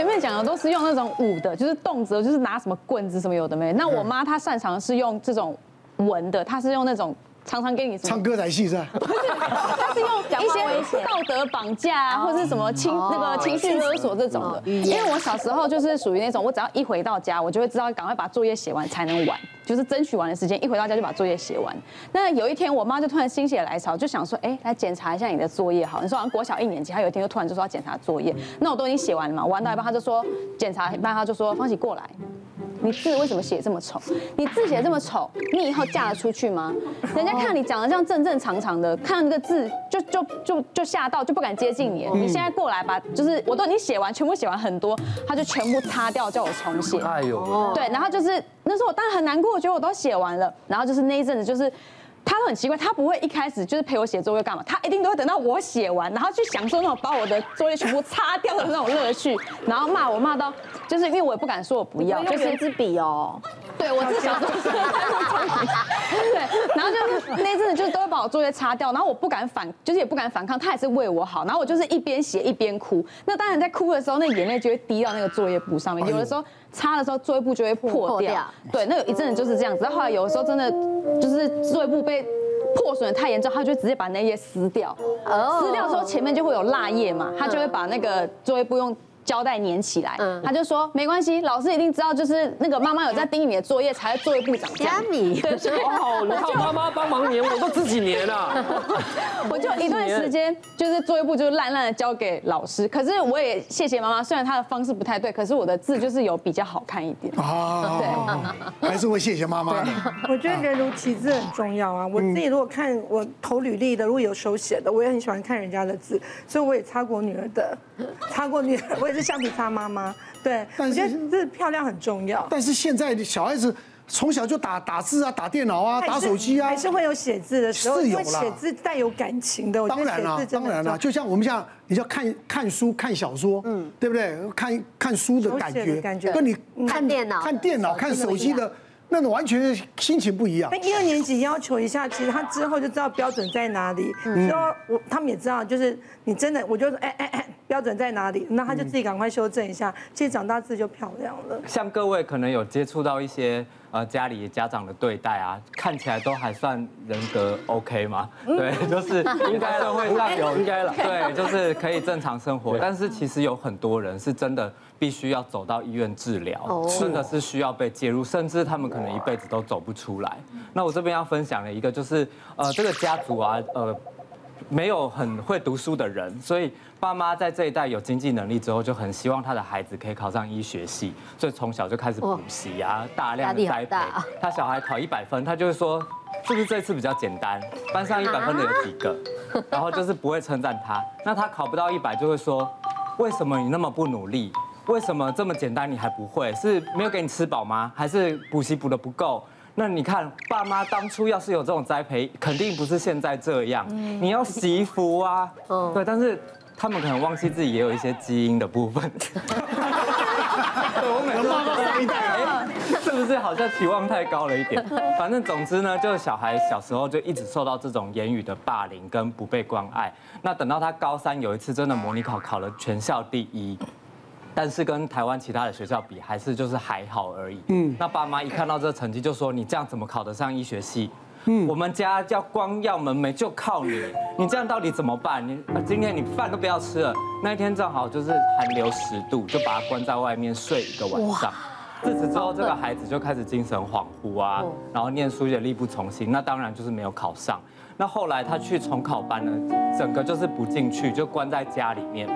前面讲的都是用那种武的，就是动辄就是拿什么棍子什么有的没。那我妈她擅长是用这种文的，她是用那种。常常给你唱歌仔戏是吧？他是用一些道德绑架啊，或者是什么情那个情绪勒索这种的。因为我小时候就是属于那种，我只要一回到家，我就会知道赶快把作业写完才能玩，就是争取玩的时间。一回到家就把作业写完。那有一天，我妈就突然心血来潮，就想说，哎，来检查一下你的作业好。你说好像国小一年级，她有一天就突然就说要检查作业。那我都已经写完了嘛，玩到一半，她就说检查一半，她就说方喜过来。你字为什么写这么丑？你字写这么丑，你以后嫁得出去吗？人家看你长得这样正正常常的，看到那个字就就就就吓到，就不敢接近你。你现在过来吧，就是我都已经写完，全部写完很多，他就全部擦掉，叫我重写。哎呦，对，然后就是那时候我当然很难过，我觉得我都写完了，然后就是那一阵子就是。他都很奇怪，他不会一开始就是陪我写作业干嘛，他一定都会等到我写完，然后去享受那种把我的作业全部擦掉的那种乐趣，然后骂我骂到，就是因为我也不敢说我不要，就是一支笔哦，对我是小时候是，对，然后就是那阵子就是都会把我作业擦掉，然后我不敢反，就是也不敢反抗，他也是为我好，然后我就是一边写一边哭，那当然在哭的时候，那眼泪就会滴到那个作业簿上面，有的时候。擦的时候作业簿就会破掉，对，那有一阵子就是这样子。后来有的时候真的就是作业簿被破损的太严重，他就直接把那页撕掉。撕掉之后前面就会有蜡页嘛，他就会把那个作业簿用。胶带粘起来，他就说没关系，老师一定知道，就是那个妈妈有在盯你的作业，才会作业簿长这样。米，对，好，你靠妈妈帮忙粘，我都自己粘啊。我就一段时间就是作业簿就是烂烂的交给老师，可是我也谢谢妈妈，虽然她的方式不太对，可是我的字就是有比较好看一点。啊，对，还是会谢谢妈妈的。我觉得人如其字很重要啊。我自己如果看我投履历的，如果有手写的，我也很喜欢看人家的字，所以我也擦过女儿的，擦过女儿，我也是。橡皮擦妈妈，对，但是我觉得这漂亮很重要。但是现在的小孩子从小就打打字啊，打电脑啊，打手机啊，还是会有写字的时候，是有啦，写字带有感情的。当然了，当然了，就像我们像你叫看看书、看小说，嗯，对不对？看看书的感觉，感觉跟你看电脑、看电脑、看手机的。那种完全心情不一样。那一二年级要求一下，其实他之后就知道标准在哪里。嗯。说我他们也知道，就是你真的，我就说哎哎哎，标准在哪里？那他就自己赶快修正一下。其实长大字就漂亮了。像各位可能有接触到一些呃家里家长的对待啊，看起来都还算人格 OK 嘛？对，就是应该社会上有 应该了。对，就是可以正常生活。但是其实有很多人是真的。必须要走到医院治疗，真的是需要被介入，甚至他们可能一辈子都走不出来。那我这边要分享的一个就是，呃，这个家族啊，呃，没有很会读书的人，所以爸妈在这一代有经济能力之后，就很希望他的孩子可以考上医学系，所以从小就开始补习啊，大量的栽培。他小孩考一百分，他就会说，是不是这次比较简单？班上一百分的有几个？然后就是不会称赞他。那他考不到一百，就会说，为什么你那么不努力？为什么这么简单你还不会？是没有给你吃饱吗？还是补习补的不够？那你看，爸妈当初要是有这种栽培，肯定不是现在这样。你要惜福啊，对。但是他们可能忘记自己也有一些基因的部分。我每次骂到上一代，是不是好像期望太高了一点？反正总之呢，就是小孩小时候就一直受到这种言语的霸凌跟不被关爱。那等到他高三有一次真的模拟考考了全校第一。但是跟台湾其他的学校比，还是就是还好而已。嗯，那爸妈一看到这个成绩，就说你这样怎么考得上医学系？嗯，我们家要光耀门楣就靠你，你这样到底怎么办？你今天你饭都不要吃了。那一天正好就是寒流十度，就把他关在外面睡一个晚上。自此之后，这个孩子就开始精神恍惚啊，然后念书也力不从心。那当然就是没有考上。那后来他去重考班呢，整个就是不进去，就关在家里面。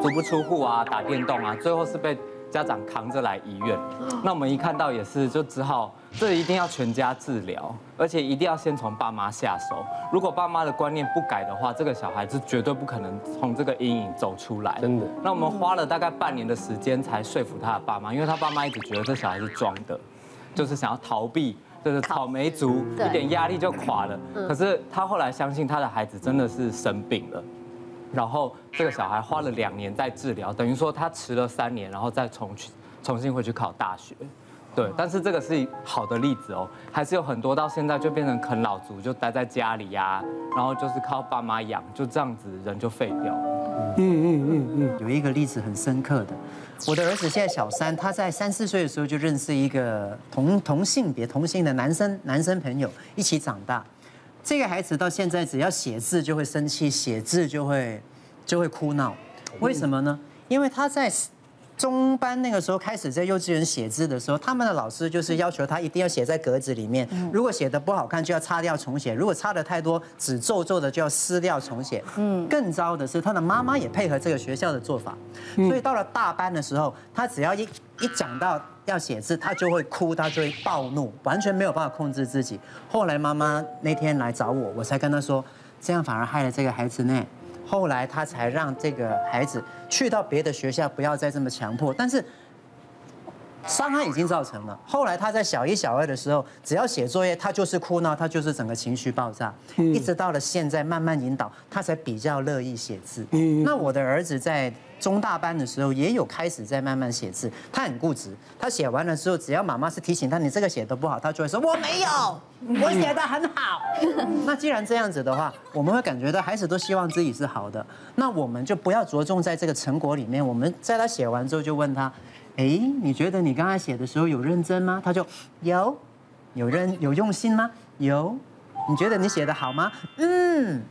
足不出户啊，打电动啊，最后是被家长扛着来医院。那我们一看到也是，就只好这一定要全家治疗，而且一定要先从爸妈下手。如果爸妈的观念不改的话，这个小孩子绝对不可能从这个阴影走出来。真的。那我们花了大概半年的时间才说服他的爸妈，因为他爸妈一直觉得这小孩是装的，就是想要逃避，就是草莓族，一点压力就垮了。可是他后来相信他的孩子真的是生病了。然后这个小孩花了两年在治疗，等于说他迟了三年，然后再重去重新回去考大学。对，但是这个是好的例子哦，还是有很多到现在就变成啃老族，就待在家里呀，然后就是靠爸妈养，就这样子人就废掉。嗯嗯嗯嗯，有一个例子很深刻的，我的儿子现在小三，他在三四岁的时候就认识一个同同性别同性的男生男生朋友，一起长大。这个孩子到现在只要写字就会生气，写字就会就会哭闹，为什么呢？因为他在。中班那个时候开始在幼稚园写字的时候，他们的老师就是要求他一定要写在格子里面。如果写的不好看，就要擦掉重写；如果擦的太多，纸皱皱的就要撕掉重写。嗯，更糟的是他的妈妈也配合这个学校的做法，所以到了大班的时候，他只要一一讲到要写字，他就会哭，他就会暴怒，完全没有办法控制自己。后来妈妈那天来找我，我才跟他说，这样反而害了这个孩子呢。后来他才让这个孩子去到别的学校，不要再这么强迫。但是伤害已经造成了。后来他在小一、小二的时候，只要写作业，他就是哭闹，他就是整个情绪爆炸。一直到了现在，慢慢引导，他才比较乐意写字。那我的儿子在。中大班的时候也有开始在慢慢写字，他很固执，他写完了之后，只要妈妈是提醒他，你这个写的不好，他就会说我没有，我写的很好。那既然这样子的话，我们会感觉到孩子都希望自己是好的，那我们就不要着重在这个成果里面。我们在他写完之后就问他，哎，你觉得你刚才写的时候有认真吗？他就有，有认有用心吗？有。你觉得你写的好吗？嗯，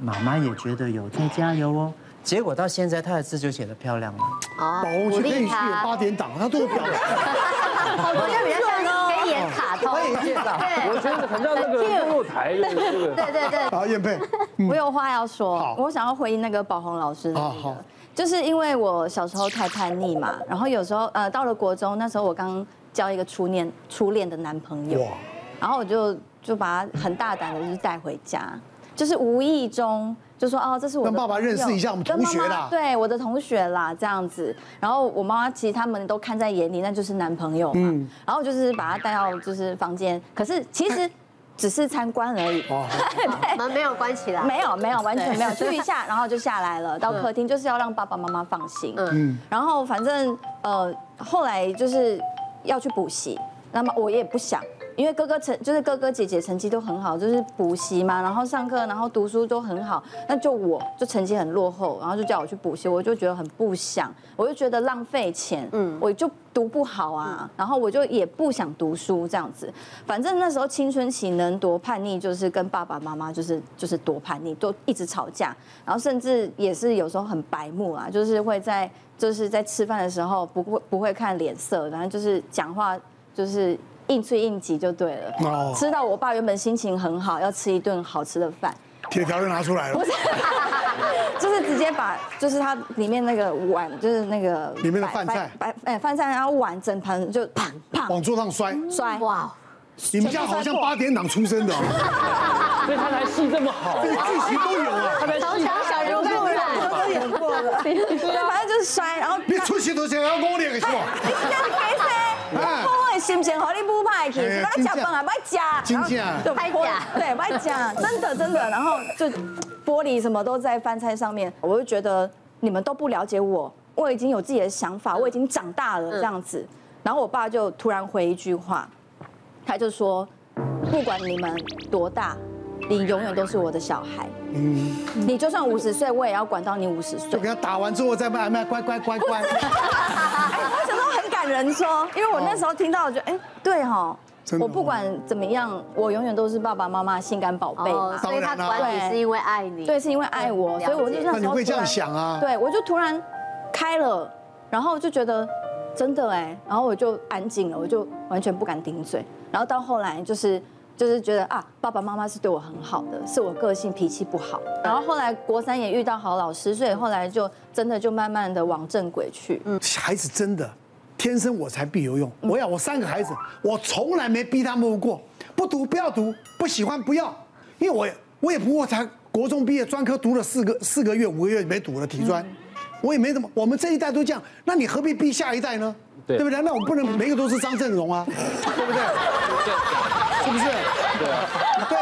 妈妈也觉得有，再加油哦。结果到现在，他的字就写的漂亮了。哦，鼓励他。八点档，他都有表达。我就比较像可以演卡通。可以介绍。我觉得很像那个电视台的那个。对对对。好，燕佩。我有话要说。我想要回应那个宝红老师的。好。就是因为我小时候太叛逆嘛，然后有时候呃到了国中，那时候我刚交一个初恋初恋的男朋友。然后我就就把他很大胆的就是带回家，就是无意中。就说哦，这是我跟爸爸认识一下，我们同学啦，对，我的同学啦，这样子。然后我妈妈其实他们都看在眼里，那就是男朋友嘛。嗯。然后就是把他带到就是房间，可是其实只是参观而已。哦。门没有关起来。没有没有，完全没有，就一下，然后就下来了，到客厅，就是要让爸爸妈妈放心。嗯。然后反正呃，后来就是要去补习，那么我也不想。因为哥哥成就是哥哥姐姐成绩都很好，就是补习嘛，然后上课，然后读书都很好，那就我就成绩很落后，然后就叫我去补习，我就觉得很不想，我就觉得浪费钱，嗯，我就读不好啊，然后我就也不想读书这样子，反正那时候青春期能多叛逆，就是跟爸爸妈妈就是就是多叛逆，都一直吵架，然后甚至也是有时候很白目啊，就是会在就是在吃饭的时候不会不会看脸色，然后就是讲话就是。硬催应急就对了，哦、吃到我爸原本心情很好，要吃一顿好吃的饭，铁条就拿出来了，不是，就是直接把就是它里面那个碗，就是那个里面的饭菜，白哎饭菜，然后碗整盘就砰砰往桌上摔。摔，哇！你们家好像八点档出身的，所以他才戏这么好，这个剧情都有啊，他才从小小人物都演过了，对，反正就是摔，然后别出戏都想要我练是吧？心情和你不派去，那个脚本还不假，真假，太假，对，不假，真的真的，然后就玻璃什么都在饭菜上面，我就觉得你们都不了解我，我已经有自己的想法，我已经长大了这样子，然后我爸就突然回一句话，他就说，不管你们多大，你永远都是我的小孩，嗯，你就算五十岁，我也要管到你五十岁，就给他打完之后再卖卖乖乖乖乖。人说，因为我那时候听到，我就哎，对哈，我不管怎么样，我永远都是爸爸妈妈心肝宝贝嘛。所以他管你是因为爱你，对，是因为爱我，所以我就那时候。你会这样想啊？对，我就突然开了，然后就觉得真的哎，然后我就安静了，我就完全不敢顶嘴。然后到后来就是就是觉得啊，爸爸妈妈是对我很好的，是我个性脾气不好。然后后来国三也遇到好老师，所以后来就真的就慢慢的往正轨去。嗯，孩子真的。天生我才必有用。我要我三个孩子，我从来没逼他们过。不读不要读，不喜欢不要。因为我我也不过才国中毕业，专科读了四个四个月五个月没读了体专，我也没怎么。我们这一代都这样，那你何必逼下一代呢？对，不对？那我们不能每个都是张振荣啊，对不对？是不是？对。对。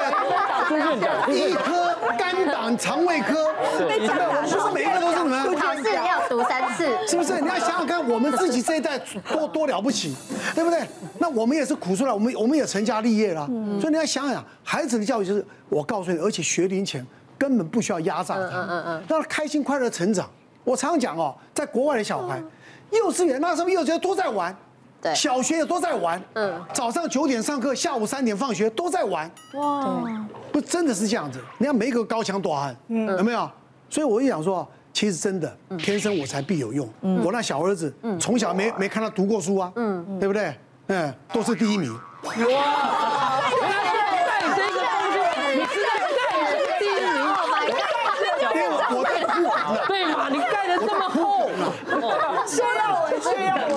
朱院长，医科、肝胆肠胃科，被讲打不是每一个都是你们。考试要读三次，是不是？你要想想看，我们自己这一代多多了不起，对不对？那我们也是苦出来，我们我们也成家立业了。所以你要想想，孩子的教育就是我告诉你，而且学龄前根本不需要压榨他，嗯嗯嗯，让他开心快乐成长。我常常讲哦，在国外的小孩，幼稚园那时候幼稚园都在玩。对，小学也都在玩，嗯，早上九点上课，下午三点放学，都在玩，哇，不真的是这样子。你看每一个高强短汉，嗯，有没有？所以我就想说，其实真的天生我材必有用。我那小儿子，从小没没看他读过书啊，嗯，对不对？嗯，都是第一名。哇，带这个东西，你是在盖是第一名？因为我在铺的，对嘛？你盖的这么厚，需要我，需要我，